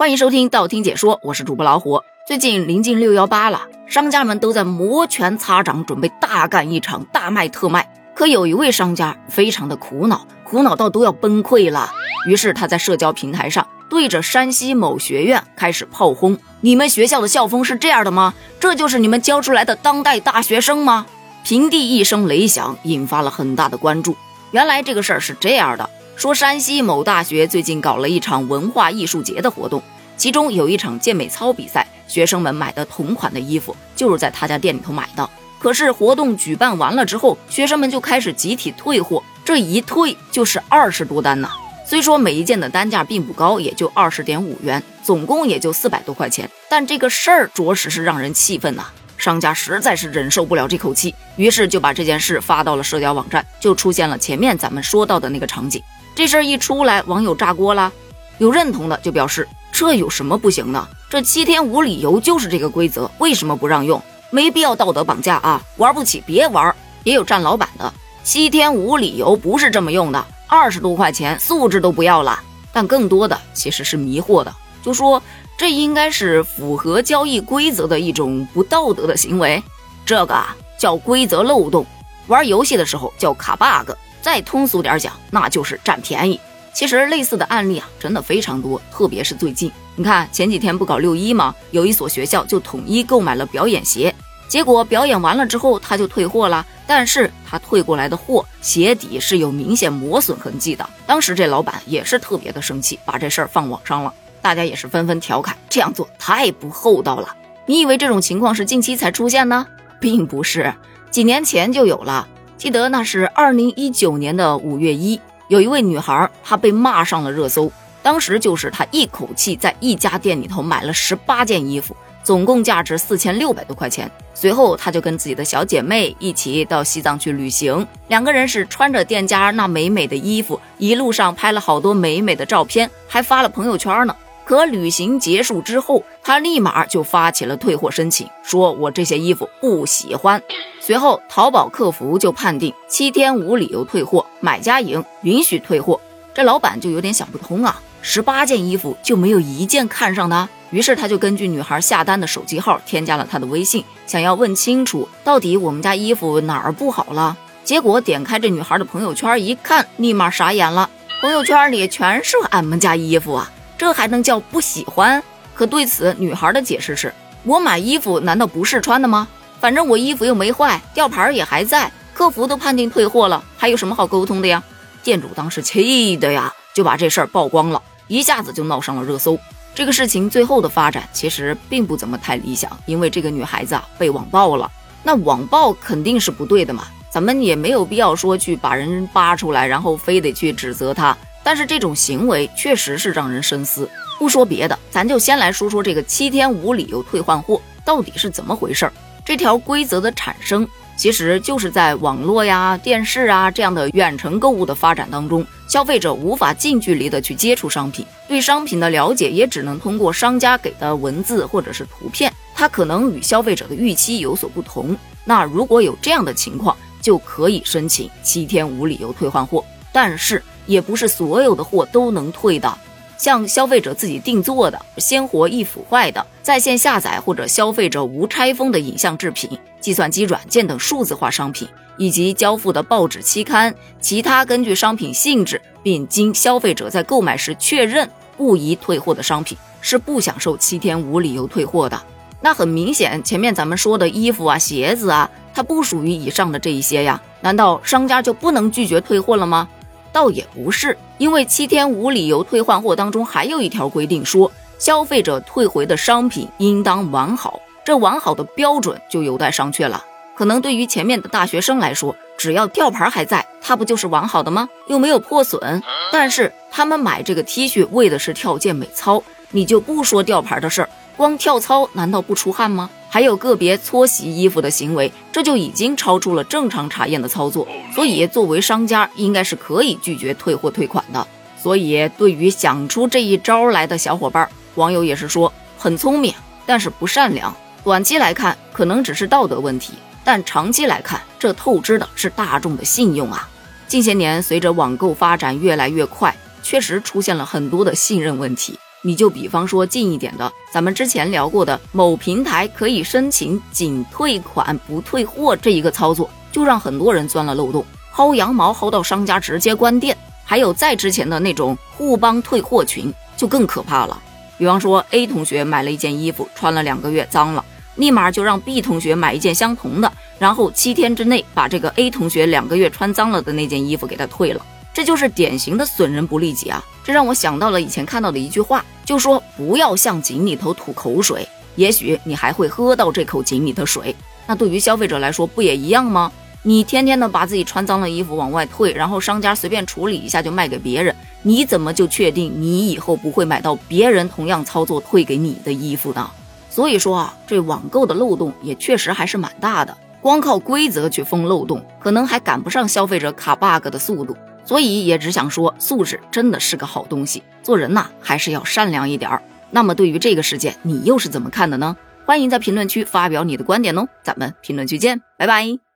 欢迎收听道听解说，我是主播老虎。最近临近六幺八了，商家们都在摩拳擦掌，准备大干一场大卖特卖。可有一位商家非常的苦恼，苦恼到都要崩溃了。于是他在社交平台上对着山西某学院开始炮轰：“你们学校的校风是这样的吗？这就是你们教出来的当代大学生吗？”平地一声雷响，引发了很大的关注。原来这个事儿是这样的。说山西某大学最近搞了一场文化艺术节的活动，其中有一场健美操比赛，学生们买的同款的衣服就是在他家店里头买的。可是活动举办完了之后，学生们就开始集体退货，这一退就是二十多单呢。虽说每一件的单价并不高，也就二十点五元，总共也就四百多块钱，但这个事儿着实是让人气愤呐。商家实在是忍受不了这口气，于是就把这件事发到了社交网站，就出现了前面咱们说到的那个场景。这事儿一出来，网友炸锅了。有认同的就表示这有什么不行的？这七天无理由就是这个规则，为什么不让用？没必要道德绑架啊！玩不起别玩。也有站老板的，七天无理由不是这么用的，二十多块钱素质都不要了。但更多的其实是迷惑的，就说这应该是符合交易规则的一种不道德的行为，这个叫规则漏洞。玩游戏的时候叫卡 bug。再通俗点讲，那就是占便宜。其实类似的案例啊，真的非常多，特别是最近，你看前几天不搞六一吗？有一所学校就统一购买了表演鞋，结果表演完了之后他就退货了，但是他退过来的货鞋底是有明显磨损痕迹的。当时这老板也是特别的生气，把这事儿放网上了，大家也是纷纷调侃，这样做太不厚道了。你以为这种情况是近期才出现呢？并不是，几年前就有了。记得那是二零一九年的五月一，有一位女孩，她被骂上了热搜。当时就是她一口气在一家店里头买了十八件衣服，总共价值四千六百多块钱。随后，她就跟自己的小姐妹一起到西藏去旅行，两个人是穿着店家那美美的衣服，一路上拍了好多美美的照片，还发了朋友圈呢。可旅行结束之后，他立马就发起了退货申请，说我这些衣服不喜欢。随后，淘宝客服就判定七天无理由退货，买家赢，允许退货。这老板就有点想不通啊，十八件衣服就没有一件看上的？于是他就根据女孩下单的手机号添加了她的微信，想要问清楚到底我们家衣服哪儿不好了。结果点开这女孩的朋友圈一看，立马傻眼了，朋友圈里全是俺们家衣服啊！这还能叫不喜欢？可对此，女孩的解释是：我买衣服难道不是穿的吗？反正我衣服又没坏，吊牌也还在，客服都判定退货了，还有什么好沟通的呀？店主当时气的呀，就把这事儿曝光了，一下子就闹上了热搜。这个事情最后的发展其实并不怎么太理想，因为这个女孩子啊被网暴了。那网暴肯定是不对的嘛，咱们也没有必要说去把人扒出来，然后非得去指责他。但是这种行为确实是让人深思。不说别的，咱就先来说说这个七天无理由退换货到底是怎么回事儿。这条规则的产生，其实就是在网络呀、电视啊这样的远程购物的发展当中，消费者无法近距离的去接触商品，对商品的了解也只能通过商家给的文字或者是图片，它可能与消费者的预期有所不同。那如果有这样的情况，就可以申请七天无理由退换货。但是也不是所有的货都能退的，像消费者自己定做的、鲜活易腐坏的、在线下载或者消费者无拆封的影像制品、计算机软件等数字化商品，以及交付的报纸期刊，其他根据商品性质并经消费者在购买时确认不宜退货的商品，是不享受七天无理由退货的。那很明显，前面咱们说的衣服啊、鞋子啊，它不属于以上的这一些呀，难道商家就不能拒绝退货了吗？倒也不是，因为七天无理由退换货当中还有一条规定，说消费者退回的商品应当完好。这完好的标准就有待商榷了。可能对于前面的大学生来说，只要吊牌还在，它不就是完好的吗？又没有破损。但是他们买这个 T 恤为的是跳健美操，你就不说吊牌的事儿，光跳操难道不出汗吗？还有个别搓洗衣服的行为，这就已经超出了正常查验的操作，所以作为商家应该是可以拒绝退货退款的。所以对于想出这一招来的小伙伴，网友也是说很聪明，但是不善良。短期来看可能只是道德问题，但长期来看，这透支的是大众的信用啊！近些年随着网购发展越来越快，确实出现了很多的信任问题。你就比方说近一点的，咱们之前聊过的某平台可以申请仅退款不退货这一个操作，就让很多人钻了漏洞，薅羊毛薅到商家直接关店。还有再之前的那种互帮退货群，就更可怕了。比方说 A 同学买了一件衣服，穿了两个月脏了，立马就让 B 同学买一件相同的，然后七天之内把这个 A 同学两个月穿脏了的那件衣服给他退了。这就是典型的损人不利己啊！这让我想到了以前看到的一句话，就说不要向井里头吐口水，也许你还会喝到这口井里的水。那对于消费者来说，不也一样吗？你天天的把自己穿脏的衣服往外退，然后商家随便处理一下就卖给别人，你怎么就确定你以后不会买到别人同样操作退给你的衣服呢？所以说啊，这网购的漏洞也确实还是蛮大的，光靠规则去封漏洞，可能还赶不上消费者卡 bug 的速度。所以也只想说，素质真的是个好东西，做人呐还是要善良一点儿。那么对于这个事件，你又是怎么看的呢？欢迎在评论区发表你的观点哦，咱们评论区见，拜拜。